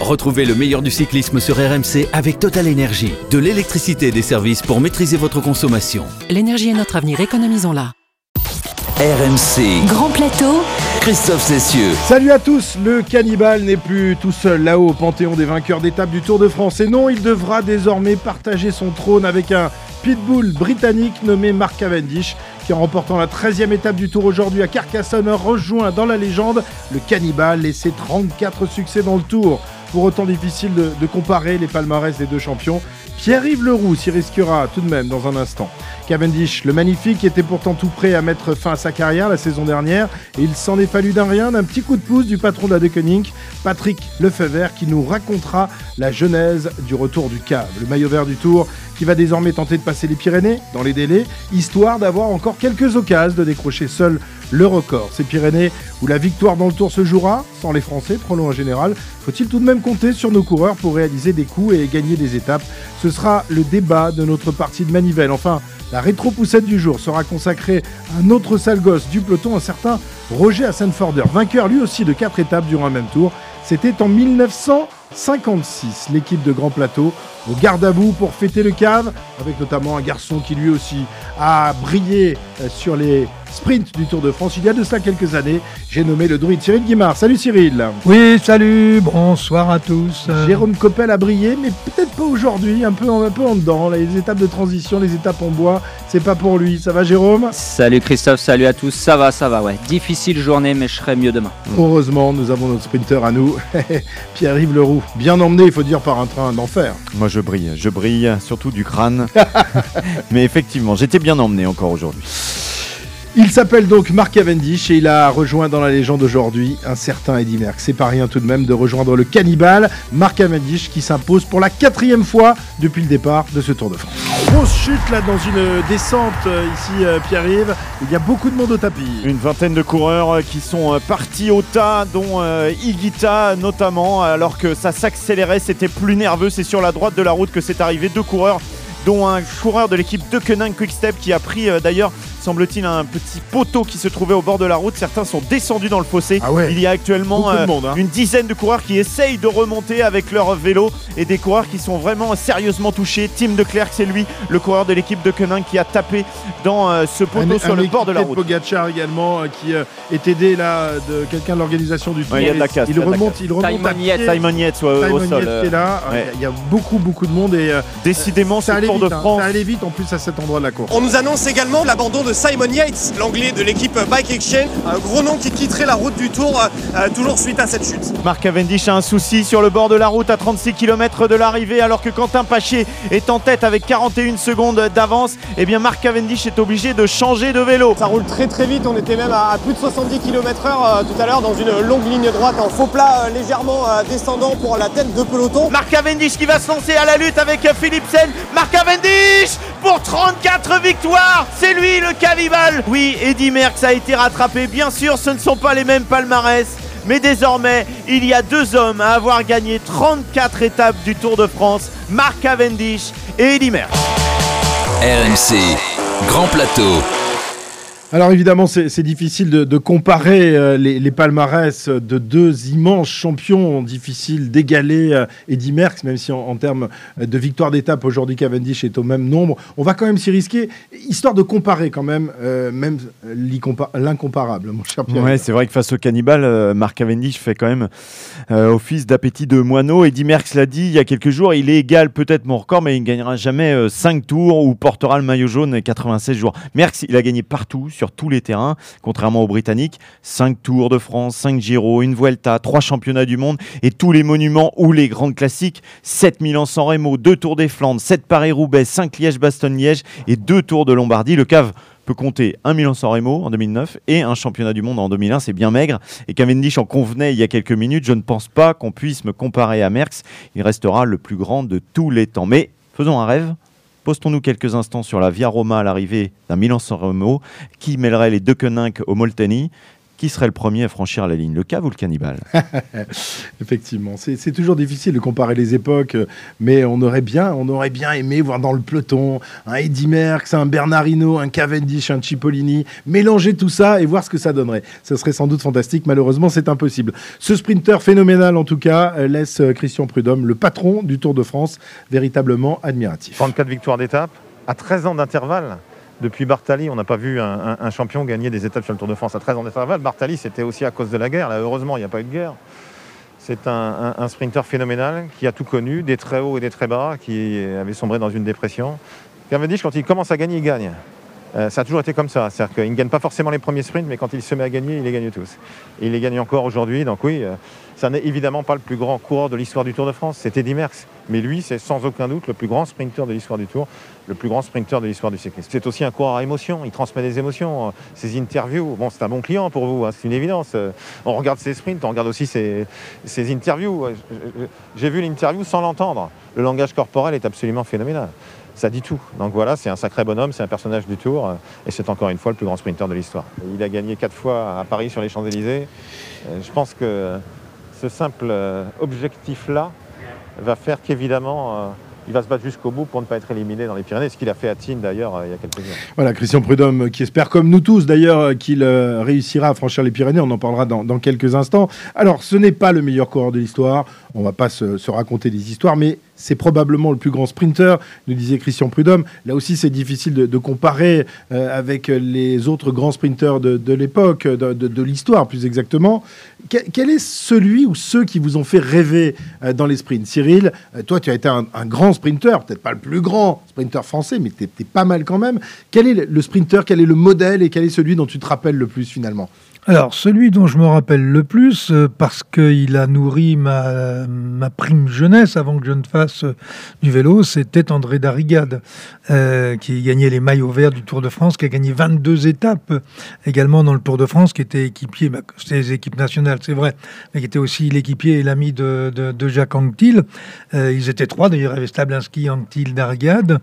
Retrouvez le meilleur du cyclisme sur RMC avec Total Énergie. De l'électricité et des services pour maîtriser votre consommation. L'énergie est notre avenir, économisons-la. RMC. Grand plateau. Christophe Cessieux. Salut à tous, le cannibale n'est plus tout seul là-haut au panthéon des vainqueurs d'étape du Tour de France. Et non, il devra désormais partager son trône avec un pitbull britannique nommé Mark Cavendish, qui en remportant la 13e étape du Tour aujourd'hui à Carcassonne rejoint dans la légende le cannibale et ses 34 succès dans le Tour. Pour autant difficile de, comparer les palmarès des deux champions, Pierre-Yves Leroux s'y risquera tout de même dans un instant. Cavendish, le magnifique, était pourtant tout prêt à mettre fin à sa carrière la saison dernière et il s'en est fallu d'un rien, d'un petit coup de pouce du patron de la Deceuninck, Patrick Lefebvre, qui nous racontera la genèse du retour du cave. Le maillot vert du Tour qui va désormais tenter de passer les Pyrénées dans les délais, histoire d'avoir encore quelques occasions de décrocher seul le record. Ces Pyrénées où la victoire dans le Tour se jouera, sans les Français, prenons en général, faut-il tout de même compter sur nos coureurs pour réaliser des coups et gagner des étapes? Ce sera le débat de notre partie de manivelle. Enfin, la rétro-poussette du jour sera consacrée à un autre sale gosse du peloton, un certain Roger Hassenforder, vainqueur lui aussi de 4 étapes durant un même tour. C'était en 1956, l'équipe de Grand Plateau au garde à vous pour fêter le cave, avec notamment un garçon qui lui aussi a brillé euh, sur les sprints du Tour de France il y a de cela quelques années. J'ai nommé le druide Cyril Guimard. Salut Cyril Oui, salut, bonsoir à tous. Jérôme Coppel a brillé, mais peut-être pas aujourd'hui, un peu, en, un peu en dedans. Les étapes de transition, les étapes en bois, c'est pas pour lui. Ça va Jérôme? Salut Christophe, salut à tous. Ça va, ça va, ouais. Difficile journée, mais je serai mieux demain. Heureusement, nous avons notre sprinter à nous, Pierre-Yves Leroux. Bien emmené, il faut dire, par un train d'enfer. Moi je brille, je brille, surtout du crâne. Mais effectivement, j'étais bien emmené encore aujourd'hui. Il s'appelle donc Mark Cavendish et il a rejoint dans la légende aujourd'hui un certain Eddie Merckx. C'est pas rien tout de même de rejoindre le cannibale Mark Cavendish qui s'impose pour la quatrième fois depuis le départ de ce Tour de France. Grosse chute là dans une descente euh, ici euh, Pierre-Yves. Il y a beaucoup de monde au tapis. Une vingtaine de coureurs euh, qui sont partis au tas, dont euh, Higuita notamment, alors que ça s'accélérait, c'était plus nerveux. C'est sur la droite de la route que c'est arrivé. Deux coureurs dont un coureur de l'équipe de Koenig Quickstep qui a pris euh, d'ailleurs semble-t-il un petit poteau qui se trouvait au bord de la route. Certains sont descendus dans le fossé. Ah ouais. Il y a actuellement euh, monde, hein. une dizaine de coureurs qui essayent de remonter avec leur vélo et des coureurs qui sont vraiment sérieusement touchés. Tim de Klerk, c'est lui, le coureur de l'équipe de Koenig qui a tapé dans euh, ce poteau Un- sur un le bord de la route. Pogacar également euh, qui euh, est aidé là de quelqu'un de l'organisation du Tour. Ouais, il y a de la casse, il Il y remonte, il remonte à Simon pied. Yates. Simon Yates ouais, Simon au sol. Euh, est là. ouais. Il y a beaucoup beaucoup de monde et euh, Décidément, ça allait Tour vite. de hein. France. Ça allait vite en plus à cet endroit de la course. On nous annonce également l'abandon de Simon Yates, l'anglais de l'équipe Bike Exchange, un gros nom qui quitterait la route du Tour, euh, toujours suite à cette chute. Marc Cavendish a un souci sur le bord de la route à 36 km de l'arrivée alors que Quentin Paché est en tête avec 41 secondes d'avance. Et bien Marc Cavendish est obligé de changer de vélo. Ça roule très très vite, on était même à, à plus de 70 km/h euh, tout à l'heure dans une longue ligne droite en faux plat euh, légèrement euh, descendant pour la tête de peloton. Marc Cavendish qui va se lancer à la lutte avec Philipsen. Marc Cavendish pour 34 victoires. C'est lui le cannibale. Oui, Eddy Merckx a été rattrapé. Bien sûr, ce ne sont pas les mêmes palmarès. Mais désormais, il y a deux hommes à avoir gagné 34 étapes du Tour de France, Marc Cavendish et Eddy Merckx. RMC. Grand plateau. Alors évidemment, c'est difficile de, comparer euh, les, palmarès de deux immenses champions, difficile d'égaler euh, Eddy Merckx, même si en, termes de victoire d'étape aujourd'hui Cavendish est au même nombre. On va quand même s'y risquer, histoire de comparer quand même, euh, même l'incomparable, mon cher Pierre. Ouais, c'est vrai que face au cannibale, euh, Marc Cavendish fait quand même euh, office d'appétit de moineau. Eddy Merckx l'a dit il y a quelques jours, il est égal peut-être mon record, mais il ne gagnera jamais 5 tours ou portera le maillot jaune 96 jours. Merckx, il a gagné partout, sur tous les terrains, contrairement aux Britanniques. 5 tours de France, 5 Giro, une Vuelta, 3 championnats du monde et tous les monuments ou les grands classiques. 7 Milan-San Remo, 2 Tours des Flandres, 7 Paris-Roubaix, 5 Liège-Bastogne-Liège et 2 Tours de Lombardie. Le cave peut compter un Milan-San Remo en 2009 et un championnat du monde en 2001, c'est bien maigre. Et Cavendish en convenait il y a quelques minutes, je ne pense pas qu'on puisse me comparer à Merckx. Il restera le plus grand de tous les temps. Mais faisons un rêve. Postons-nous quelques instants sur la Via Roma à l'arrivée d'un Milan-San Remo qui mêlerait les deux Koenig au Molteni. Qui serait le premier à franchir la ligne? Le cave ou le cannibale? Effectivement, c'est toujours difficile de comparer les époques, mais on aurait bien, on aurait bien aimé voir dans le peloton un Eddy Merckx, un Bernardino, un Cavendish, un Cipollini, mélanger tout ça et voir ce que ça donnerait. Ce serait sans doute fantastique. Malheureusement, c'est impossible. Ce sprinter phénoménal, en tout cas, laisse Christian Prudhomme, le patron du Tour de France, véritablement admiratif. 34 victoires d'étape, à 13 ans d'intervalle. Depuis Bartali, on n'a pas vu un, champion gagner des étapes sur le Tour de France à 13 ans d'intervalle. Bartali, c'était aussi à cause de la guerre. Là, heureusement, il n'y a pas eu de guerre. C'est un, un, sprinter phénoménal qui a tout connu, des très hauts et des très bas, qui avait sombré dans une dépression. Cavendish, quand il commence à gagner, il gagne. Euh, ça a toujours été comme ça. C'est-à-dire qu'il ne gagne pas forcément les premiers sprints, mais quand il se met à gagner, il les gagne tous. Il les gagne encore aujourd'hui. Donc oui, euh, ça n'est évidemment pas le plus grand coureur de l'histoire du Tour de France, c'était Eddy Merckx. Mais lui, c'est sans aucun doute le plus grand sprinter de l'histoire du Tour, le plus grand sprinter de l'histoire du cyclisme. C'est aussi un coureur à émotion, il transmet des émotions. Ses interviews, bon, c'est un bon client pour vous, hein, c'est une évidence. On regarde ses sprints, on regarde aussi ses interviews. J'ai vu l'interview sans l'entendre. Le langage corporel est absolument phénoménal ça dit tout. Donc voilà, c'est un sacré bonhomme, c'est un personnage du Tour, et c'est encore une fois le plus grand sprinter de l'histoire. Il a gagné quatre fois à Paris sur les Champs-Élysées. Euh, je pense que ce simple euh, objectif-là va faire qu'évidemment, euh, il va se battre jusqu'au bout pour ne pas être éliminé dans les Pyrénées, ce qu'il a fait à Tignes d'ailleurs euh, il y a quelques jours. Voilà, Christian Prudhomme qui espère, comme nous tous d'ailleurs, qu'il réussira à franchir les Pyrénées. On en parlera dans, quelques instants. Alors, ce n'est pas le meilleur coureur de l'histoire. On ne va pas se raconter des histoires, mais c'est probablement le plus grand sprinter, nous disait Christian Prudhomme. Là aussi, c'est difficile de, comparer euh, avec les autres grands sprinters de, l'époque, de, l'histoire plus exactement. Quel, est celui ou ceux qui vous ont fait rêver euh, dans les sprints? Cyril, euh, toi, tu as été un, grand sprinter, peut-être pas le plus grand sprinter français, mais tu pas mal quand même. Quel est le sprinter, quel est le modèle et quel est celui dont tu te rappelles le plus finalement? Alors, celui dont je me rappelle le plus, euh, parce qu'il a nourri ma, prime jeunesse avant que je ne fasse euh, du vélo, c'était André Darrigade, euh, qui gagnait les maillots verts du Tour de France, qui a gagné 22 étapes également dans le Tour de France, qui était équipier, bah, c'était les équipes nationales, c'est vrai, mais qui était aussi l'équipier et l'ami de, Jacques Anquetil. ils étaient trois, d'ailleurs, il y avait Stablinski, Anquetil, Darrigade.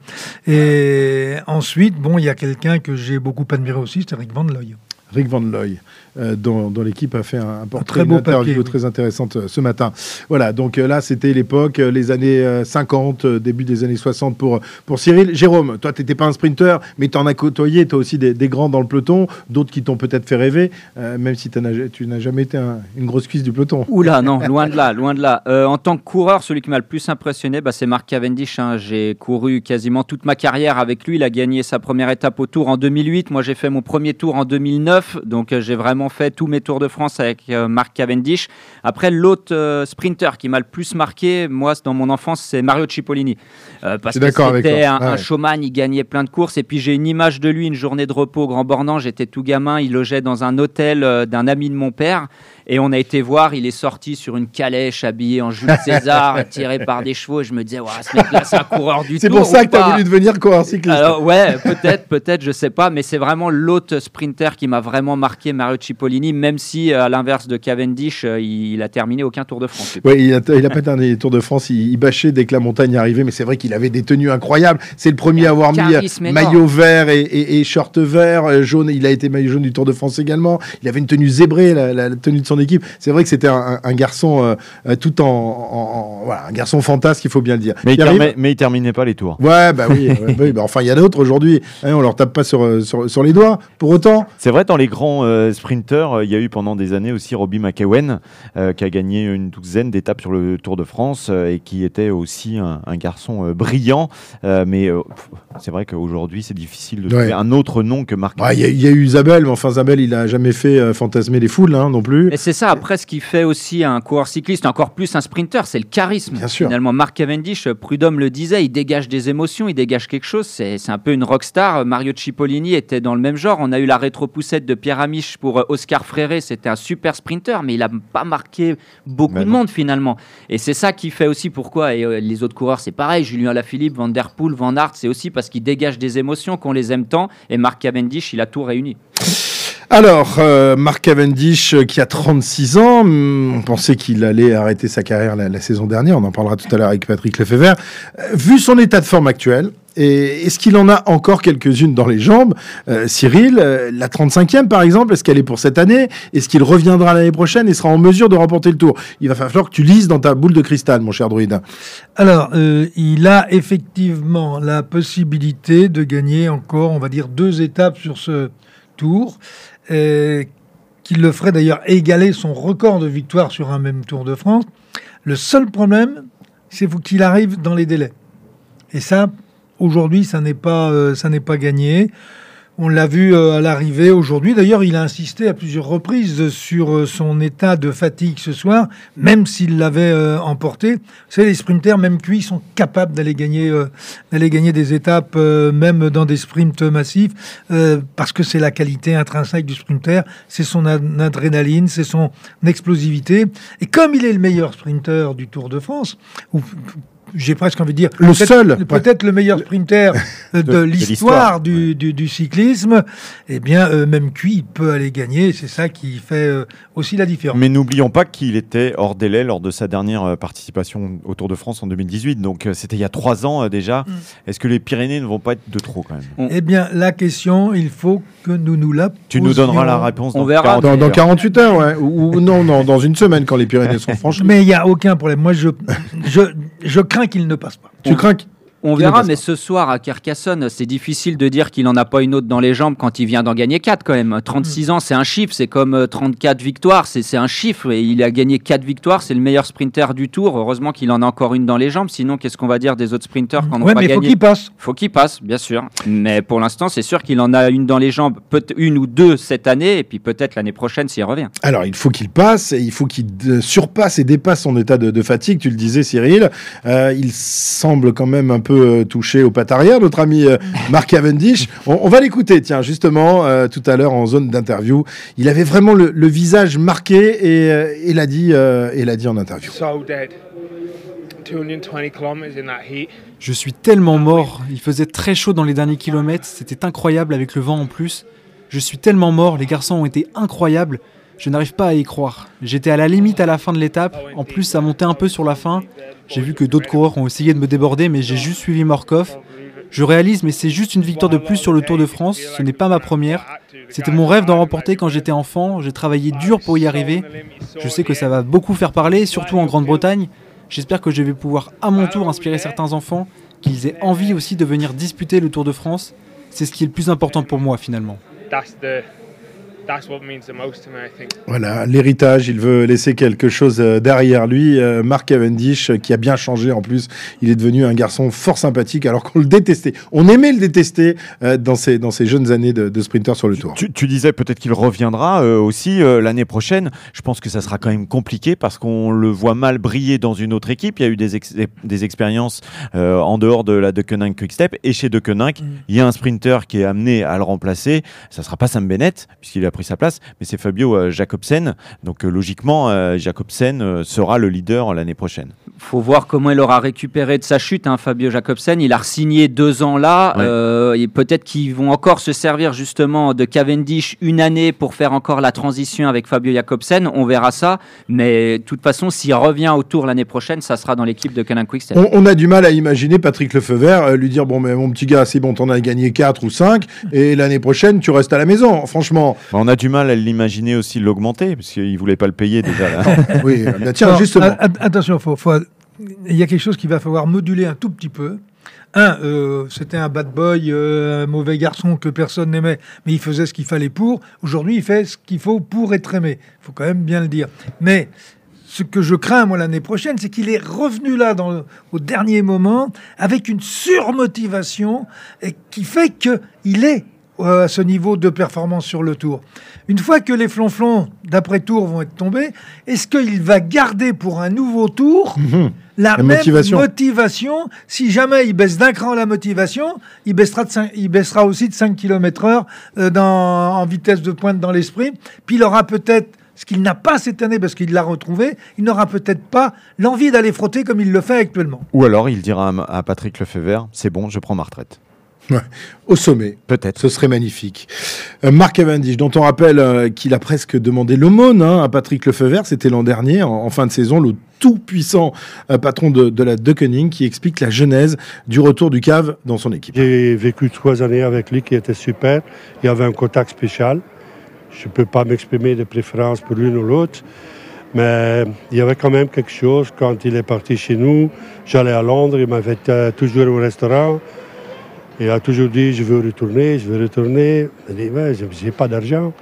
Et ensuite, bon, il y a quelqu'un que j'ai beaucoup admiré aussi, c'était Rick Van Looy. Rick Van Looy. Euh, dont, l'équipe a fait un, portrait, très beau interview très intéressante euh, ce matin. Voilà, donc euh, là, c'était l'époque, les années 50, début des années 60 pour, pour Cyril. Jérôme, toi, tu n'étais pas un sprinter, mais tu en as côtoyé, toi aussi, des, grands dans le peloton, d'autres qui t'ont peut-être fait rêver, même si tu n'as jamais été une grosse cuisse du peloton. Oula, non, loin de là, loin de là. en tant que coureur, celui qui m'a le plus impressionné, bah, c'est Marc Cavendish. Hein. J'ai couru quasiment toute ma carrière avec lui. Il a gagné sa première étape au Tour en 2008. Moi, j'ai fait mon premier Tour en 2009, donc j'ai vraiment fait tous mes Tours de France avec euh, Marc Cavendish. Après, l'autre euh, sprinter qui m'a le plus marqué, moi, dans mon enfance, c'est Mario Cipollini. Euh, parce que c'était un, un, showman, il gagnait plein de courses. Et puis, j'ai une image de lui, une journée de repos au Grand Bornand. J'étais tout gamin, il logeait dans un hôtel d'un ami de mon père. Et on a été voir, il est sorti sur une calèche habillé en Jules César, tiré par des chevaux. Et je me disais, ouais, ce mec-là, c'est un coureur du C'est pour ça que tu as voulu devenir coureur cycliste. Alors, ouais, peut-être, peut-être, je sais pas. Mais c'est vraiment l'autre sprinter qui m'a vraiment marqué, Mario Cipollini, même si, à l'inverse de Cavendish, euh, il a terminé aucun Tour de France. Oui, il a, il a pas terminé les Tours de France. Il, bâchait dès que la montagne arrivait. Mais c'est vrai qu'il avait des tenues incroyables. C'est le premier à avoir mis euh, maillot vert et, short vert, euh, jaune. Il a été maillot jaune du Tour de France également. Il avait une tenue zébrée, la, la tenue de son équipe. C'est vrai que c'était un, garçon euh, euh, tout en, voilà, un garçon fantasque, il faut bien le dire. Mais il, mais il terminait pas les tours. Ouais, bah oui. bah, enfin, il y a d'autres aujourd'hui. Hein, on leur tape pas sur, euh, sur, les doigts. Pour autant. C'est vrai, dans les grands sprinteurs, il y a eu pendant des années aussi Robbie McEwen, qui a gagné une douzaine d'étapes sur le Tour de France et qui était aussi un, garçon brillant. mais c'est vrai qu'aujourd'hui, c'est difficile de trouver un autre nom que Marc. Il y, a eu Isabelle, mais enfin, Isabelle, il a jamais fait fantasmer les foules hein, non plus. Et c'est ça. Après, ce qui fait aussi un coureur cycliste, encore plus un sprinter, c'est le charisme. Bien sûr. Finalement, Marc Cavendish, Prudhomme le disait, il dégage des émotions, il dégage quelque chose. C'est un peu une rockstar. Mario Cipollini était dans le même genre. On a eu la rétro-poussette de Pierre Amiche pour euh, Oscar Fréré. C'était un super sprinter, mais il n'a pas marqué beaucoup ben de monde finalement. Et c'est ça qui fait aussi pourquoi. Et euh, les autres coureurs, c'est pareil. Julien Alaphilippe, Van Der Poel, Van Aert, c'est aussi parce qu'ils dégagent des émotions, qu'on les aime tant. Et Marc Cavendish, il a tout réuni. Alors, euh, Marc Cavendish, euh, qui a 36 ans, hmm, on pensait qu'il allait arrêter sa carrière la, saison dernière, on en parlera tout à l'heure avec Patrick Lefebvre. Euh, vu son état de forme actuel, est-ce qu'il en a encore quelques-unes dans les jambes? Euh, Cyril, la 35e par exemple, est-ce qu'elle est pour cette année? Est-ce qu'il reviendra l'année prochaine et sera en mesure de remporter le tour? Il va falloir que tu lises dans ta boule de cristal, mon cher druide. Alors, il a effectivement la possibilité de gagner encore, on va dire, deux étapes sur ce tour, euh, qui le ferait d'ailleurs égaler son record de victoire sur un même Tour de France. Le seul problème, c'est qu'il arrive dans les délais. Et ça, aujourd'hui, ça n'est pas, euh, ça n'est pas gagné. On l'a vu euh, à l'arrivée aujourd'hui. D'ailleurs, il a insisté à plusieurs reprises sur euh, son état de fatigue ce soir, même s'il l'avait euh, emporté. Vous savez, les sprinters, même cuits, sont capables d'aller gagner, d'aller gagner des étapes, même dans des sprints massifs, parce que c'est la qualité intrinsèque du sprinter, c'est son ad- adrénaline, c'est son explosivité. Et comme il est le meilleur sprinter du Tour de France, ou j'ai presque envie de dire Le peut-être- seul, peut-être le meilleur sprinter de, de l'histoire du, du, du cyclisme, eh bien, euh, même cuit, il peut aller gagner. C'est ça qui fait euh, aussi la différence. Mais n'oublions pas qu'il était hors délai lors de sa dernière euh, participation au Tour de France en 2018. Donc euh, c'était il y a trois ans euh, déjà. Mm. Est-ce que les Pyrénées ne vont pas être de trop quand même? Eh bien, la question, il faut que nous nous la Tu nous posions. donneras la réponse On dans verra. 48 Dans, dans heures. 48 heures, ouais. Ou, ou non, non, dans une semaine, quand les Pyrénées sont franchies. Mais il n'y a aucun problème. Moi, je, je, je crains qu'il ne passe pas. Tu crains On verra, mais ce soir à Carcassonne, c'est difficile de dire qu'il n'en a pas une autre dans les jambes quand il vient d'en gagner 4 quand même. 36 ans, c'est un chiffre, c'est comme euh, 34 victoires, c'est un chiffre. Et il a gagné 4 victoires, c'est le meilleur sprinter du tour. Heureusement qu'il en a encore une dans les jambes, sinon qu'est-ce qu'on va dire des autres sprinters quand on Ouais, pas mais il faut gagné qu'il passe. faut qu'il passe, bien sûr. Mais pour l'instant, c'est sûr qu'il en a une dans les jambes, peut-être une ou deux cette année, et puis peut-être l'année prochaine s'il revient. Alors, il faut qu'il passe, et il faut qu'il euh, surpasse et dépasse son état de, de fatigue. Tu le disais, Cyril. Euh, il semble quand même un peu euh, touché au pattes arrière, notre ami euh, Mark Cavendish. On, on va l'écouter, tiens, justement, euh, tout à l'heure en zone d'interview. Il avait vraiment le, le visage marqué et euh, il a dit, euh, il a dit en interview. so dead. 220 kilometers in that heat. Je suis tellement mort, il faisait très chaud dans les derniers kilomètres, c'était incroyable avec le vent en plus. Je suis tellement mort, les garçons ont été incroyables, je n'arrive pas à y croire. J'étais à la limite à la fin de l'étape, en plus ça montait un peu sur la fin. J'ai vu que d'autres coureurs ont essayé de me déborder, mais j'ai juste suivi Morkov. Je réalise, mais c'est juste une victoire de plus sur le Tour de France, ce n'est pas ma première. C'était mon rêve d'en remporter quand j'étais enfant, j'ai travaillé dur pour y arriver. Je sais que ça va beaucoup faire parler, surtout en Grande-Bretagne. J'espère que je vais pouvoir à mon tour inspirer certains enfants, qu'ils aient envie aussi de venir disputer le Tour de France. C'est ce qui est le plus important pour moi finalement. Voilà, l'héritage, il veut laisser quelque chose euh, derrière lui. Euh, Mark Cavendish, euh, qui a bien changé en plus, il est devenu un garçon fort sympathique alors qu'on le détestait. On aimait le détester euh, dans, ses, dans ses jeunes années de, de sprinter sur le tour. Tu, tu disais peut-être qu'il reviendra euh, aussi euh, l'année prochaine. Je pense que ça sera quand même compliqué parce qu'on le voit mal briller dans une autre équipe. Il y a eu des, ex- des expériences euh, en dehors de la Deceuninck Quickstep et chez Deceuninck, il y a un sprinter qui est amené à le remplacer. Ça sera pas Sam Bennett puisqu'il a pris sa place, mais c'est Fabio euh, Jacobsen. Donc euh, logiquement, euh, Jacobsen sera le leader l'année prochaine. Faut voir comment il aura récupéré de sa chute, hein, Fabio Jacobsen. Il a signé deux ans là. Ouais. euh, et peut-être qu'ils vont encore se servir justement de Cavendish une année pour faire encore la transition avec Fabio Jacobsen. On verra ça. Mais de toute façon, s'il revient au tour l'année prochaine, ça sera dans l'équipe de Canon Quickstep. On, on a du mal à imaginer Patrick Lefeuvert euh, lui dire Bon, mais mon petit gars, c'est bon, t'en as gagné 4 ou 5, et l'année prochaine, tu restes à la maison. Franchement, On a du mal à l'imaginer aussi l'augmenter parce qu'il voulait pas le payer déjà. Là. oui, euh, bah, tiens, Alors, justement. a- a- attention, faut, faut- il y a quelque chose qu'il va falloir moduler un tout petit peu. Un, euh, c'était un bad boy, euh, un mauvais garçon que personne n'aimait, mais il faisait ce qu'il fallait pour. Aujourd'hui, il fait ce qu'il faut pour être aimé. Il faut quand même bien le dire. Mais ce que je crains, moi, l'année prochaine, c'est qu'il est revenu là au dernier moment avec une surmotivation qui fait qu'il est euh, à ce niveau de performance sur le tour. Une fois que les flonflons d'après-tour vont être tombés, est-ce qu'il va garder pour un nouveau tour Mhm. la, La même motivation. motivation. Si jamais il baisse d'un cran la motivation, il baissera, de cinq- il baissera aussi de 5 km heure euh, dans, en vitesse de pointe dans l'esprit. Puis il aura peut-être, ce qu'il n'a pas cette année parce qu'il l'a retrouvé, il n'aura peut-être pas l'envie d'aller frotter comme il le fait actuellement. Ou alors il dira à, à Patrick Lefebvre C'est bon, je prends ma retraite. Ouais, au sommet. Peut-être. Ce serait magnifique. Euh, Marc Cavendish, dont on rappelle euh, qu'il a presque demandé l'aumône hein, à Patrick Lefebvre, c'était l'an dernier, en, en fin de saison, le tout-puissant euh, patron de, de la Deceuninck, qui explique la genèse du retour du cave dans son équipe. J'ai vécu trois années avec lui qui était super. Il y avait un contact spécial. Je ne peux pas m'exprimer de préférence pour l'une ou l'autre. Mais il y avait quand même quelque chose quand il est parti chez nous. J'allais à Londres, il m'avait toujours au restaurant. Il a toujours dit je veux retourner, je veux retourner. Il a dit ouais, j'ai pas d'argent.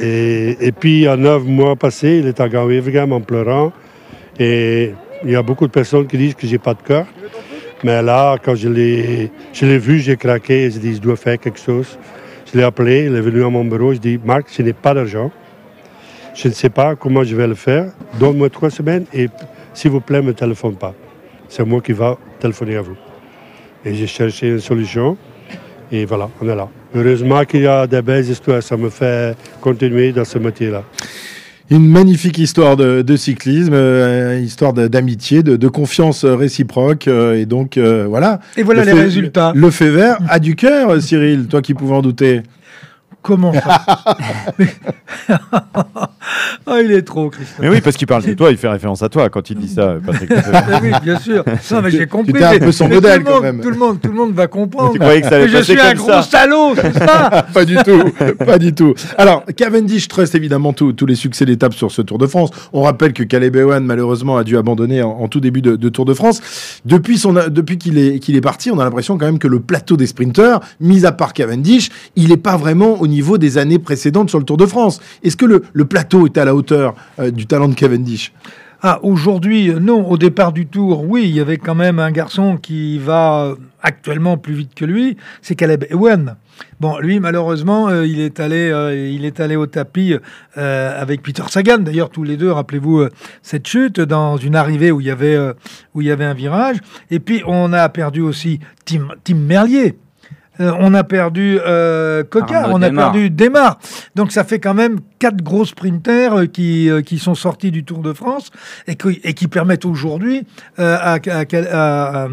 Et, et, puis en neuf mois passés, il est à Gauwevegem en pleurant. Et il y a beaucoup de personnes qui disent que j'ai pas de cœur. Mais là, quand je l'ai, vu, j'ai craqué. Je dis je dois faire quelque chose. Je l'ai appelé, il est venu à mon bureau. Je dis Marc, je n'ai pas d'argent. Je ne sais pas comment je vais le faire. Donne-moi trois semaines et s'il vous plaît, ne me téléphone pas. C'est moi qui va téléphoner à vous. Et j'ai cherché une solution. Et voilà, on est là. Heureusement qu'il y a des belles histoires. Ça me fait continuer dans ce métier-là. Une magnifique histoire de, de cyclisme, euh, histoire d'amitié, de, de, confiance réciproque. Euh, et donc, euh, voilà. Et voilà le les résultats. Le fait vert a du cœur, Cyril, toi qui pouvais en douter. Comment ça? oh, il est trop, Christophe. Mais oui, parce qu'il parle de toi, il fait référence à toi quand il dit ça, Patrick. oui, bien sûr. Non, mais j'ai compris. Tu un peu son modèle, tout quand même. Tout le, monde, tout le monde va comprendre. Tu croyais que ça allait mais je suis un gros ça. salaud, c'est ça Pas du tout, pas du tout. Alors, Cavendish trust évidemment tous les succès d'étape sur ce Tour de France. On rappelle que Caleb Ewan, malheureusement, a dû abandonner en, en tout début de, de, Tour de France. Depuis, son, depuis qu'il est, qu'il est parti, on a l'impression quand même que le plateau des sprinteurs, mis à part Cavendish, il n'est pas vraiment au niveau des années précédentes sur le Tour de France. Est-ce que le, le, plateau est à la hauteur euh, du talent de Cavendish ah, aujourd'hui, non. Au départ du tour, oui, il y avait quand même un garçon qui va actuellement plus vite que lui, c'est Caleb Ewan. Bon, lui, malheureusement, euh, il, est allé, euh, il est allé au tapis euh, avec Peter Sagan. D'ailleurs, tous les deux, rappelez-vous cette chute dans une arrivée où il y avait, où il y avait un virage. Et puis, on a perdu aussi Tim, Tim Merlier. On a perdu Coca, Arnaud on a perdu Desmar. Donc ça fait quand même quatre gros sprinters euh, qui, euh, qui sont sortis du Tour de France et qui, et qui permettent aujourd'hui euh, à, à, à,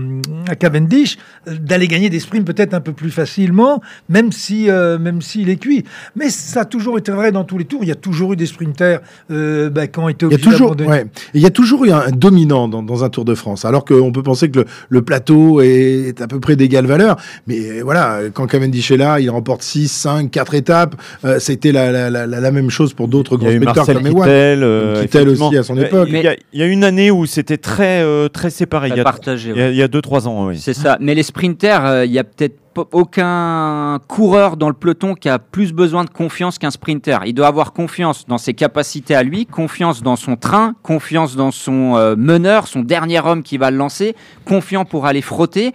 à, Cavendish d'aller gagner des sprints peut-être un peu plus facilement, même si euh, même s'il est cuit. Mais ça a toujours été vrai dans tous les tours. Il y a toujours eu des sprinters euh, bah, qui ont été Il y a obligés toujours, d'abandonner. ouais, il y a toujours eu un, un dominant dans, dans un Tour de France, alors qu'on peut penser que le, le plateau est à peu près d'égale valeur. Mais voilà, quand Cavendish est là, il remporte 6, 5, 4 étapes. Euh, C'était la, la, la, la même chose pour d'autres grands Marcel comme Ewan. Kittel, euh, Kittel aussi à son époque. Il y, a- il y a une année où c'était très, euh, très séparé. Il y a, partagé. il y a- il y a deux, trois ans, oui. C'est ça. Mais les sprinters, euh, il y a peut-être aucun coureur dans le peloton qui a plus besoin de confiance qu'un sprinter. Il doit avoir confiance dans ses capacités à lui, confiance dans son train, confiance dans son euh, meneur, son dernier homme qui va le lancer, confiant pour aller frotter.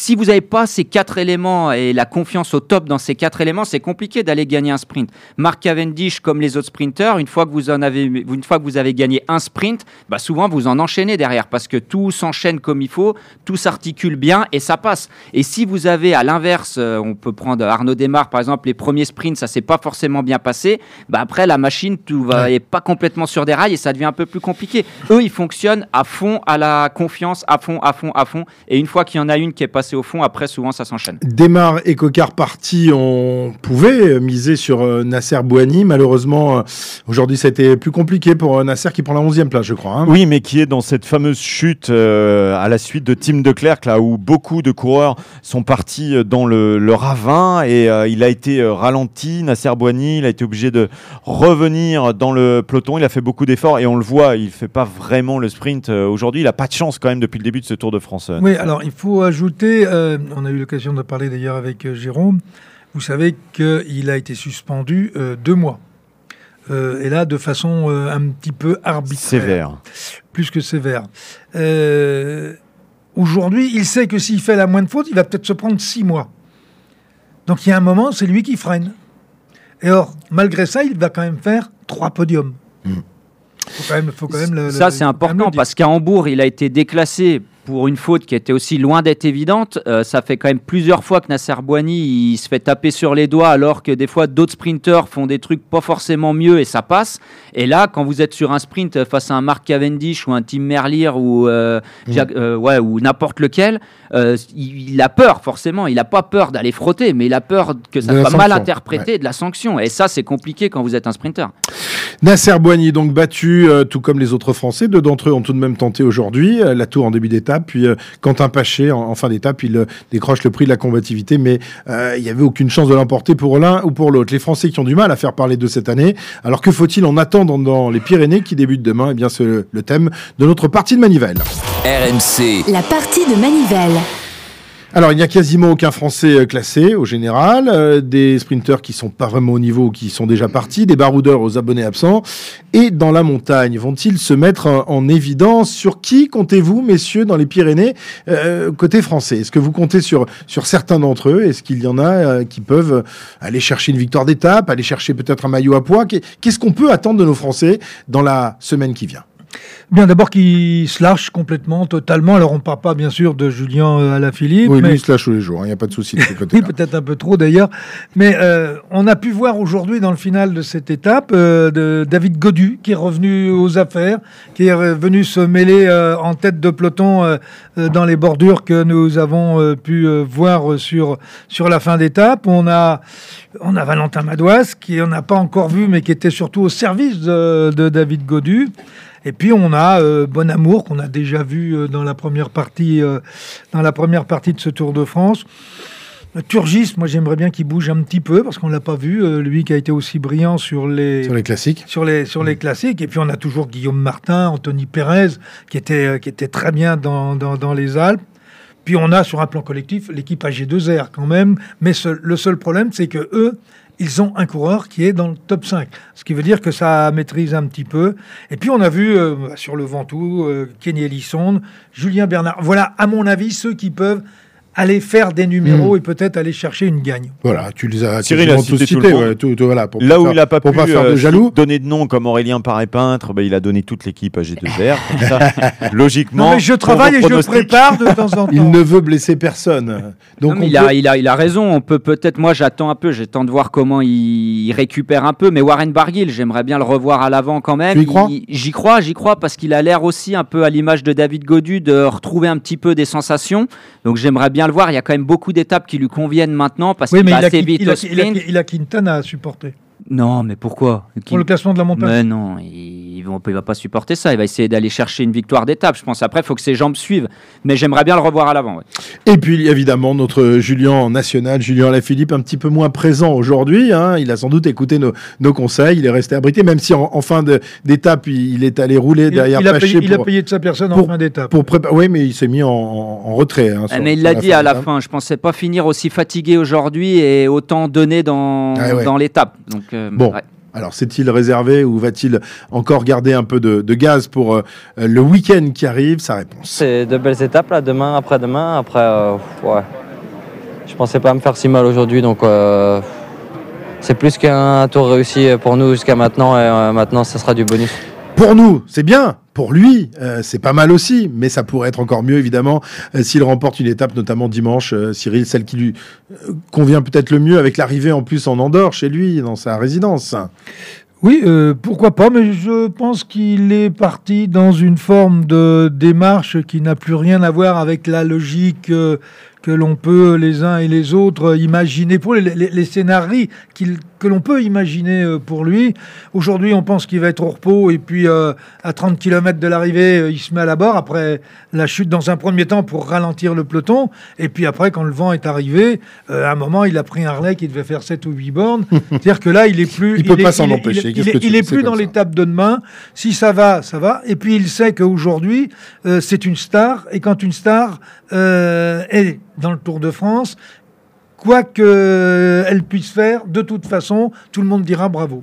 Si vous n'avez pas ces quatre éléments et la confiance au top dans ces quatre éléments, c'est compliqué d'aller gagner un sprint. Mark Cavendish, comme les autres sprinters, une fois que vous en avez, une fois que vous avez gagné un sprint, bah souvent vous en enchaînez derrière parce que tout s'enchaîne comme il faut, tout s'articule bien et ça passe. Et si vous avez à l'inverse, euh, on peut prendre Arnaud Desmar par exemple, les premiers sprints, ça s'est pas forcément bien passé, bah après la machine tout va est pas complètement sur des rails et ça devient un peu plus compliqué. Eux, ils fonctionnent à fond, à la confiance, à fond, à fond, à fond. Et une fois qu'il y en a une qui est passée au fond, après souvent ça s'enchaîne. Desmar et Cocard partis, on pouvait miser sur euh, Nasser Bouhani. Malheureusement, euh, aujourd'hui, ça a été plus compliqué pour euh, Nasser qui prend la 11e place, je crois. hein. Oui, mais qui est dans cette fameuse chute euh, à la suite de Tim de Klerk, là où beaucoup de coureurs sont partis dans le, le ravin et euh, il a été ralenti. Nasser Boigny, il a été obligé de revenir dans le peloton. Il a fait beaucoup d'efforts et on le voit, il fait pas vraiment le sprint aujourd'hui. Il a pas de chance quand même depuis le début de ce Tour de France. Oui, alors il faut ajouter, euh, on a eu l'occasion de parler d'ailleurs avec euh, Jérôme, vous savez qu'il a été suspendu euh, deux mois. Euh, et là, de façon euh, un petit peu arbitraire. Sévère. Plus que sévère. Euh, Aujourd'hui, il sait que s'il fait la moindre faute, il va peut-être se prendre six mois. Donc il y a un moment, c'est lui qui freine. Et or, malgré ça, il va quand même faire trois podiums. Faut quand même, faut quand même le- Ça, c'est important parce qu'à Hambourg, il a été déclassé pour une faute qui était aussi loin d'être évidente. Euh, ça fait quand même plusieurs fois que Nasser Boigny il se fait taper sur les doigts alors que des fois d'autres sprinteurs font des trucs pas forcément mieux et ça passe. Et là, quand vous êtes sur un sprint face à un Mark Cavendish ou un Tim Merlier ou, euh, Mm. Euh, ouais, ou n'importe lequel, il, il a peur forcément. Il n'a pas peur d'aller frotter, mais il a peur que ça De soit mal interprété de la sanction. Et ça, c'est compliqué quand vous êtes un sprinter. Nasser Boigny, donc battu, euh, tout comme les autres Français. Deux d'entre eux ont tout de même tenté aujourd'hui euh, la tour en début d'étape. Puis euh, Quentin Paché, en, en fin d'étape, il euh, décroche le prix de la combativité. Mais euh, il n'y avait aucune chance de l'emporter pour l'un ou pour l'autre. Les Français qui ont du mal à faire parler de cette année. Alors que faut-il en attendre dans les Pyrénées qui débutent demain? Eh bien, c'est le, le thème de notre partie de Manivelle. RMC. La partie de Manivelle. Alors, il n'y a quasiment aucun Français euh, classé au général, euh, des sprinteurs qui sont pas vraiment au niveau, qui sont déjà partis, des baroudeurs aux abonnés absents. Et dans la montagne, vont-ils se mettre en, en évidence? Sur qui comptez-vous, messieurs, dans les Pyrénées, euh, côté français? Est-ce que vous comptez sur, sur certains d'entre eux? Est-ce qu'il y en a qui peuvent aller chercher une victoire d'étape, aller chercher peut-être un maillot à poids? Qu'est- Qu'est-ce qu'on peut attendre de nos Français dans la semaine qui vient? Bien, d'abord qu'il se lâche complètement, totalement. Alors, on ne parle pas, bien sûr, de Julien euh, Alaphilippe. Oui, mais... lui, il se lâche tous les jours, il n'y a pas de souci de ce côté Oui, peut-être un peu trop d'ailleurs. Mais euh, on a pu voir aujourd'hui dans le final de cette étape euh, de David Godu qui est revenu aux affaires, qui est revenu se mêler euh, en tête de peloton dans les bordures que nous avons pu voir sur, sur la fin d'étape. On a, on a Valentin Madouas qui on n'a pas encore vu mais qui était surtout au service de, de David Godu. Et puis on a euh, Bonamour qu'on a déjà vu euh, dans la première partie euh, dans la première partie de ce Tour de France. Turgis, moi j'aimerais bien qu'il bouge un petit peu parce qu'on l'a pas vu, euh, lui qui a été aussi brillant sur les sur les classiques. Sur les sur les classiques. Et puis on a toujours Guillaume Martin, Anthony Pérez qui était euh, qui était très bien dans, dans, dans les Alpes. Puis on a sur un plan collectif l'équipe AG2R quand même. Mais ce- le seul problème c'est que eux ils ont un coureur qui est dans le top 5. Ce qui veut dire que ça maîtrise un petit peu. Et puis on a vu euh, sur le Ventoux, euh, Kenny Ellison, Julien Bernard. Voilà, à mon avis, ceux qui peuvent aller faire des numéros et peut-être aller chercher une gagne. Voilà, tu les as Cyril a cité tous cités, monde. ouais, tout- tout- voilà, pour Là pas où faire- il n'a pas pour pu pas faire de euh, jaloux. donner de nom comme Aurélien Paré peintre, ben, il a donné toute l'équipe à G2R. comme ça, logiquement. Non, mais je travaille et je prépare de temps en temps. Il ne veut blesser personne. Donc Non, on il, peut- a, il, a, il a raison. On peut peut-être. Moi, j'attends un peu. J'attends de voir comment il, récupère un peu. Mais Warren Barguil, j'aimerais bien le revoir à l'avant quand même. J'y crois, j'y crois parce qu'il a l'air aussi un peu à l'image de David Godu de retrouver un petit peu des sensations. Donc j'aimerais bien le voir. Il y a quand même beaucoup d'étapes qui lui conviennent maintenant parce Oui, qu'il va il a, assez vite il, au a, il, a, sprint. il a Quintana à supporter. Non, mais pourquoi? Pour le classement de la montagne. Mais non, il ne va pas supporter ça. Il va essayer d'aller chercher une victoire d'étape, je pense. Après, il faut que ses jambes suivent. Mais j'aimerais bien le revoir à l'avant. ouais. Et puis il y a évidemment notre Julien national, Julien Lafilippe, un petit peu moins présent aujourd'hui. hein. Il a sans doute écouté nos, nos conseils. Il est resté abrité, même si en, en fin d'étape, il, il est allé rouler Il, derrière il a Paché payé, il a payé de sa personne en fin d'étape. pour préparer. Oui, mais il s'est mis en, en- en retrait. hein, sur- mais il l'a dit à la fin. Je pensais pas finir aussi fatigué aujourd'hui et autant donner dans, Ah ouais. dans l'étape. Donc, euh, Bon. ouais. Alors, c'est-il réservé ou va-t il encore garder un peu de, de gaz pour euh, le week-end qui arrive? Sa réponse. C'est de belles étapes là, demain, après-demain. Après, euh, ouais. Je pensais pas me faire si mal aujourd'hui, donc euh, c'est plus qu'un tour réussi pour nous jusqu'à maintenant. Et euh, maintenant, ça sera du bonus. Pour nous, c'est bien. Pour lui, euh, c'est pas mal aussi. Mais ça pourrait être encore mieux, évidemment, euh, s'il remporte une étape, notamment dimanche, euh, Cyril, celle qui lui convient peut-être le mieux avec l'arrivée en plus en Andorre, chez lui, dans sa résidence. Oui, pourquoi pas, mais je pense qu'il est parti dans une forme de démarche qui n'a plus rien à voir avec la logique que l'on peut les uns et les autres imaginer pour les, les, les scénarios qu'il- que l'on peut imaginer euh, pour lui. Aujourd'hui, on pense qu'il va être au repos et puis euh, à 30 km de l'arrivée, euh, il se met à la barre après la chute dans un premier temps pour ralentir le peloton. Et puis après, quand le vent est arrivé, euh, à un moment, il a pris un relais qui devait faire 7 ou 8 bornes. C'est-à-dire que là, il est plus... Il peut est- pas s'en empêcher. Il, est- il est- il plus dans l'étape de demain. Si ça va, ça va. Et puis il sait qu'aujourd'hui, euh, c'est une star. Et quand une star euh, est dans le Tour de France, quoi qu'elle puisse faire, de toute façon, tout le monde dira bravo.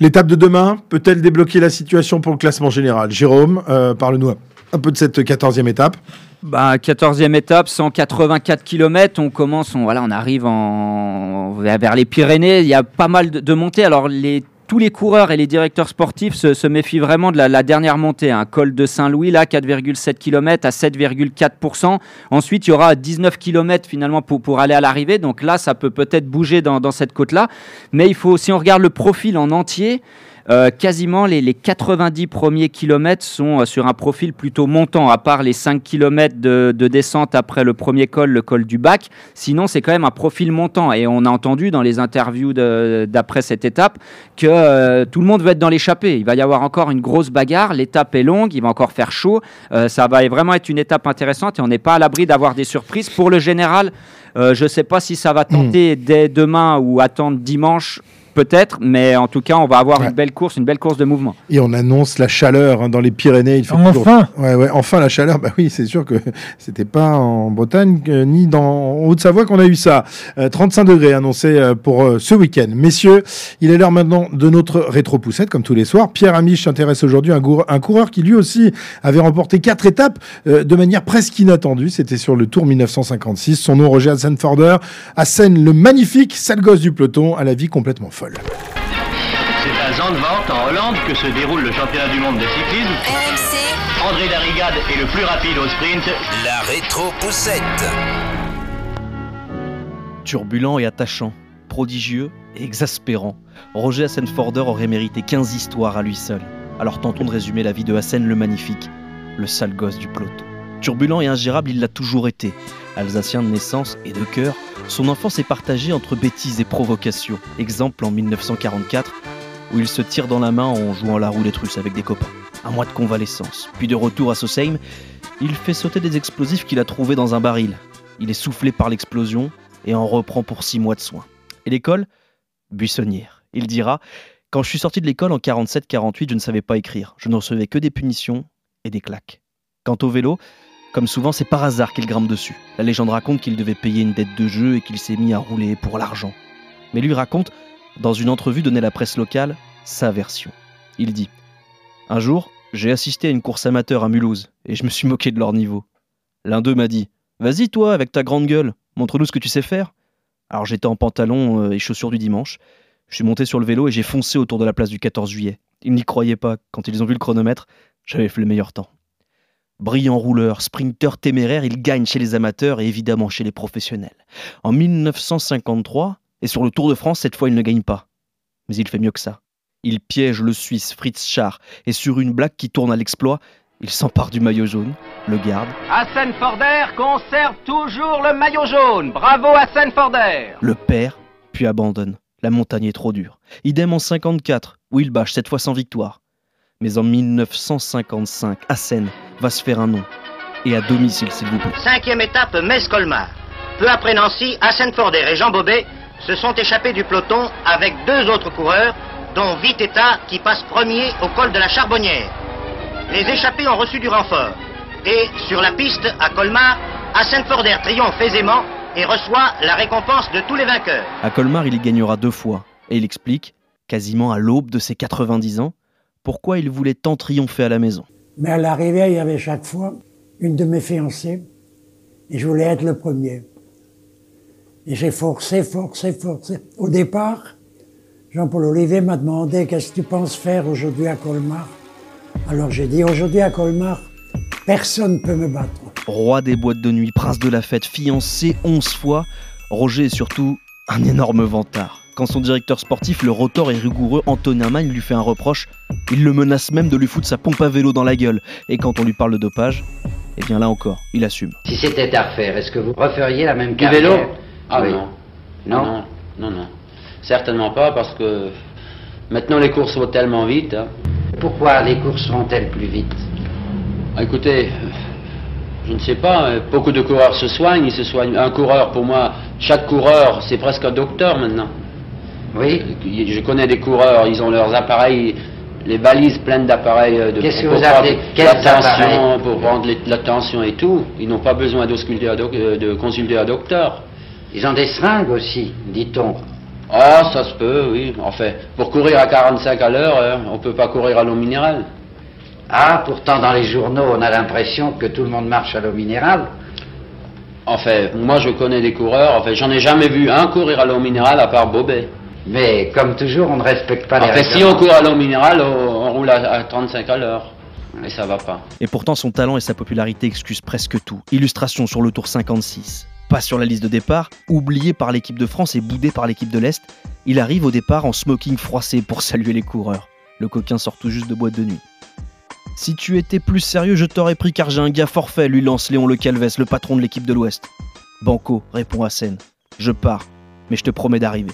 L'étape de demain peut-elle débloquer la situation pour le classement général? Jérôme, euh, parle-nous un peu de cette 14e étape. Bah, 14e étape, 184 km. On commence, on, voilà, on arrive en, vers vers les Pyrénées. Il y a pas mal de, de montées. Alors, les tous les coureurs et les directeurs sportifs se, méfient vraiment de la, dernière montée. Un col de Saint-Louis, là, 4,7 km à 7,4%. Ensuite, il y aura 19 km finalement pour, pour aller à l'arrivée. Donc là, ça peut peut-être bouger dans, dans cette côte-là. Mais il faut, si on regarde le profil en entier, euh, quasiment les, les 90 premiers kilomètres sont euh, sur un profil plutôt montant, à part les 5 kilomètres de, de descente après le premier col, le col du bac. Sinon, c'est quand même un profil montant. Et on a entendu dans les interviews d'après cette étape que euh, tout le monde veut être dans l'échappée. Il va y avoir encore une grosse bagarre. L'étape est longue, il va encore faire chaud. Euh, ça va vraiment être une étape intéressante et on n'est pas à l'abri d'avoir des surprises. Pour le général, je ne sais pas si ça va tenter dès demain ou attendre dimanche. Peut-être, mais en tout cas, on va avoir une belle course, une belle course de mouvement. Et on annonce la chaleur hein, dans les Pyrénées. Il fait Enfin toujours- ouais, ouais, enfin la chaleur. Bah oui, c'est sûr que c'était pas en Bretagne euh, ni dans en Haute-Savoie qu'on a eu ça. Euh, 35 degrés annoncé euh, pour euh, ce week-end. Messieurs, il est l'heure maintenant de notre rétro-poussette, comme tous les soirs. Pierre Amiche s'intéresse aujourd'hui à un, coureur qui lui aussi avait remporté quatre étapes euh, de manière presque inattendue. C'était sur le Tour 1956. Son nom, Roger Hassenforder, Hassen le magnifique, sale gosse du peloton, à la vie complètement folle. C'est à Zandvoort, en Hollande, que se déroule le championnat du monde de cyclisme. André Darrigade est le plus rapide au sprint. La rétro-poussette. Turbulent et attachant, prodigieux et exaspérant, Roger Hassenforder aurait mérité 15 histoires à lui seul. Alors tentons de résumer la vie de Hassen le Magnifique, le sale gosse du peloton. Turbulent et ingérable, il l'a toujours été. Alsacien de naissance et de cœur, son enfance est partagée entre bêtises et provocations. Exemple en 1944, où il se tire dans la main en jouant la roulette russe avec des copains. Un mois de convalescence, puis de retour à Sosheim, il fait sauter des explosifs qu'il a trouvés dans un baril. Il est soufflé par l'explosion et en reprend pour six mois de soins. Et l'école? Buissonnière. Il dira Quand je suis sorti de l'école en 47-48, je ne savais pas écrire. Je ne recevais que des punitions et des claques. Quant au vélo, comme souvent, c'est par hasard qu'il grimpe dessus. La légende raconte qu'il devait payer une dette de jeu et qu'il s'est mis à rouler pour l'argent. Mais lui raconte, dans une entrevue donnée à la presse locale, sa version. Il dit Un jour, j'ai assisté à une course amateur à Mulhouse et je me suis moqué de leur niveau. L'un d'eux m'a dit Vas-y, toi, avec ta grande gueule, montre-nous ce que tu sais faire. Alors j'étais en pantalon euh, et chaussures du dimanche. Je suis monté sur le vélo et j'ai foncé autour de la place du 14 juillet. Ils n'y croyaient pas. Quand ils ont vu le chronomètre, j'avais fait le meilleur temps. Brillant rouleur, sprinter téméraire, il gagne chez les amateurs et évidemment chez les professionnels. En 1953, et sur le Tour de France, cette fois il ne gagne pas. Mais il fait mieux que ça. Il piège le Suisse Fritz Schar et sur une blague qui tourne à l'exploit, il s'empare du maillot jaune, le garde, Hassan Forder conserve toujours le maillot jaune. Bravo Hassan Forder. le perd, puis abandonne. La montagne est trop dure. Idem en 54, où il bâche cette fois sans victoire. Mais en 1955, Hassen va se faire un nom. Et à domicile, s'il vous plaît. Cinquième étape, Metz-Colmar. Peu après Nancy, Hassan Forder et Jean Bobet se sont échappés du peloton avec deux autres coureurs, dont Vitetta qui passe premier au col de la Charbonnière. Les échappés ont reçu du renfort. Et sur la piste, à Colmar, Hassan Forder triomphe aisément et reçoit la récompense de tous les vainqueurs. À Colmar, il y gagnera deux fois. Et il explique, quasiment à l'aube de ses 90 ans, pourquoi il voulait tant triompher à la maison. Mais à l'arrivée, il y avait chaque fois une de mes fiancées et je voulais être le premier. Et j'ai forcé, forcé, forcé. Au départ, Jean-Paul Olivier m'a demandé qu'est-ce que tu penses faire aujourd'hui à Colmar? Alors j'ai dit aujourd'hui à Colmar, personne ne peut me battre. Roi des boîtes de nuit, prince de la fête, fiancé 11 fois, Roger est surtout un énorme vantard. Quand son directeur sportif, le rotor et rigoureux Antonin Magne, lui fait un reproche, il le menace même de lui foutre sa pompe à vélo dans la gueule. Et quand on lui parle de dopage, eh bien là encore, il assume. Si c'était à refaire, est-ce que vous referiez la même Du carrière vélo Ah Oui. non. Non non. Non, non. Certainement pas parce que maintenant les courses vont tellement vite. hein. Pourquoi les courses vont-elles plus vite? Ah, Écoutez, je ne sais pas, beaucoup de coureurs se soignent, ils se soignent. Un coureur, pour moi, chaque coureur, c'est presque un docteur maintenant. Oui. Je connais des coureurs, ils ont leurs appareils, les valises pleines d'appareils euh, de Qu'est-ce que pour vous prendre appelez la tension, pour prendre les- la tension et tout. Ils n'ont pas besoin doc- euh, de consulter un docteur. Ils ont des seringues aussi, dit-on. Ah, ça se peut, oui. Enfin, pour courir à 45 à l'heure, hein, on peut pas courir à l'eau minérale. Ah, pourtant dans les journaux, on a l'impression que tout le monde marche à l'eau minérale. Enfin, moi je connais des coureurs, enfin j'en ai jamais vu un courir à l'eau minérale à part Bobet. Mais comme toujours, on ne respecte pas les Après, si on court à l'eau minérale, on, on roule à, à 35 à l'heure. Et ça va pas. Et pourtant, son talent et sa popularité excusent presque tout. Illustration sur le tour 56. Pas sur la liste de départ, oublié par l'équipe de France et boudé par l'équipe de l'Est, il arrive au départ en smoking froissé pour saluer les coureurs. Le coquin sort tout juste de boîte de nuit. Si tu étais plus sérieux, je t'aurais pris car j'ai un gars forfait, lui lance Léon Le Calves, le patron de l'équipe de l'Ouest. Banco, répond Hassen. Je pars, mais je te promets d'arriver.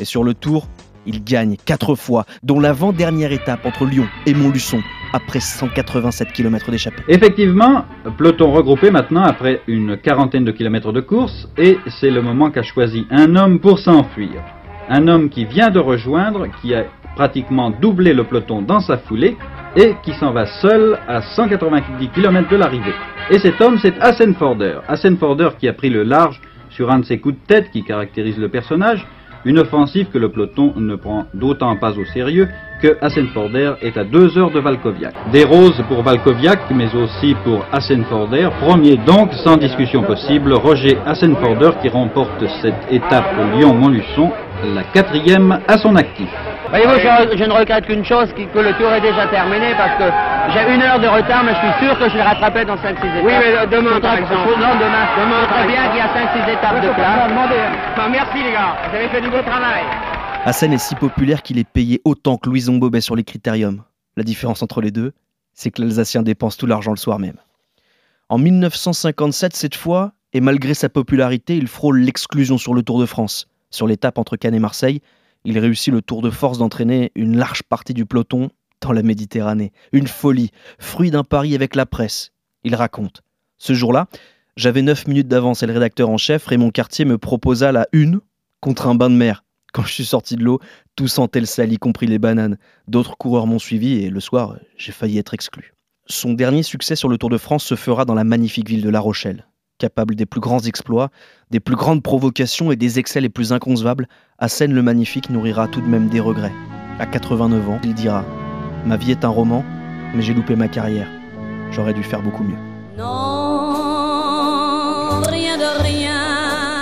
Et sur le tour, il gagne quatre fois, dont l'avant-dernière étape entre Lyon et Montluçon, après 187 km d'échappée. Effectivement, peloton regroupé maintenant après une quarantaine de kilomètres de course et c'est le moment qu'a choisi un homme pour s'enfuir. Un homme qui vient de rejoindre, qui a pratiquement doublé le peloton dans sa foulée et qui s'en va seul à 190 km de l'arrivée. Et cet homme, c'est Hassenforder. Hassenforder qui a pris le large sur un de ces coups de tête qui caractérisent le personnage, une offensive que le peloton ne prend d'autant pas au sérieux que Hassenforder est à deux heures de Valkoviak. Des roses pour Valkoviak, mais aussi pour Hassenforder. Premier donc, sans discussion possible, Roger Hassenforder qui remporte cette étape Lyon-Montluçon, la quatrième à son actif. Voyez-vous, je, je ne regrette qu'une chose, qui- que le tour est déjà terminé, parce que j'ai une heure de retard, mais je suis sûr que je le rattraperai dans 5-6 étapes. Oui, mais demain, par exemple. Non, demain. Demain, très bien qu'il y a 5-6 étapes de place. merci les gars, vous avez fait du beau travail. Hassen est si populaire qu'il est payé autant que Louison Bobet sur les critériums. La différence entre les deux, c'est que l'Alsacien dépense tout l'argent le soir même. En 1957, cette fois, et malgré sa popularité, il frôle l'exclusion sur le Tour de France. Sur l'étape entre Cannes et Marseille, il réussit le tour de force d'entraîner une large partie du peloton dans la Méditerranée. Une folie, fruit d'un pari avec la presse. Il raconte. Ce jour-là, j'avais 9 minutes d'avance et le rédacteur en chef, Raymond Cartier, me proposa la une contre un bain de mer. Quand je suis sorti de l'eau, tout sentait le sel, y compris les bananes. D'autres coureurs m'ont suivi et le soir, j'ai failli être exclu. Son dernier succès sur le Tour de France se fera dans la magnifique ville de La Rochelle. Capable des plus grands exploits, des plus grandes provocations et des excès les plus inconcevables, Hassen le Magnifique nourrira tout de même des regrets. À 89 ans, il dira Ma vie est un roman, mais j'ai loupé ma carrière. J'aurais dû faire beaucoup mieux. Non, rien de rien.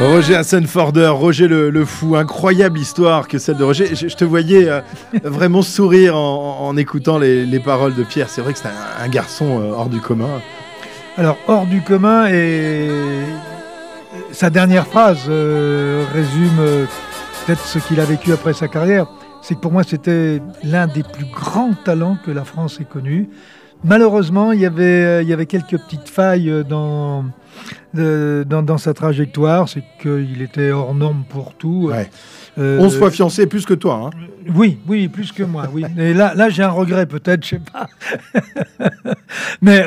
Roger Hassenforder, Roger le, le fou, incroyable histoire que celle de Roger. Je, je te voyais euh, vraiment sourire en, en écoutant les, les paroles de Pierre. C'est vrai que c'est un, un garçon euh, hors du commun. Alors, hors du commun, et sa dernière phrase euh, résume euh, peut-être ce qu'il a vécu après sa carrière. C'est que pour moi, c'était l'un des plus grands talents que la France ait connu. Malheureusement, il y avait, euh, il y avait quelques petites failles dans, dans, dans sa trajectoire. C'est qu'il était hors norme pour tout. Euh, 11 fois fiancé, plus que toi. hein. oui, oui, plus que moi, oui. Et là, là j'ai un regret peut-être, je sais pas. Mais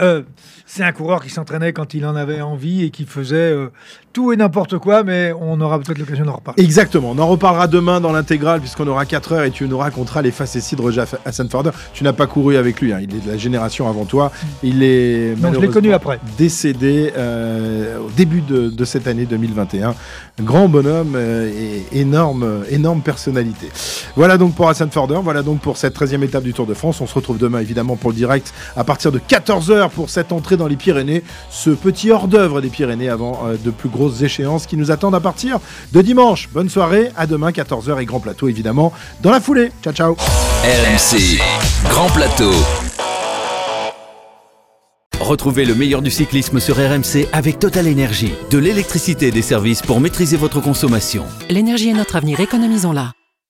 c'est un coureur qui s'entraînait quand il en avait envie et qui faisait euh, tout et n'importe quoi, mais on aura peut-être l'occasion d'en reparler. Exactement. On en reparlera demain dans l'intégrale, puisqu'on aura 4 heures et tu nous raconteras les facéties de Roger Hassenforder. Tu n'as pas couru avec lui, hein. il est de la génération avant toi. Il est Non, je connu après. décédé euh, au début de, de cette année 2021. Grand bonhomme euh, et énorme, énorme personnalité. Voilà donc pour Hassenforder, voilà donc pour cette 13e étape du Tour de France. On se retrouve demain évidemment pour le direct à partir de 14h pour cette entrée dans les Pyrénées, ce petit hors-d'œuvre des Pyrénées avant euh, de plus grosses échéances qui nous attendent à partir de dimanche. Bonne soirée, à demain 14h et grand plateau évidemment dans la foulée. Ciao ciao. RMC, Grand Plateau. Retrouvez le meilleur du cyclisme sur RMC avec Total Énergie. De l'électricité et des services pour maîtriser votre consommation. L'énergie est notre avenir, économisons-la.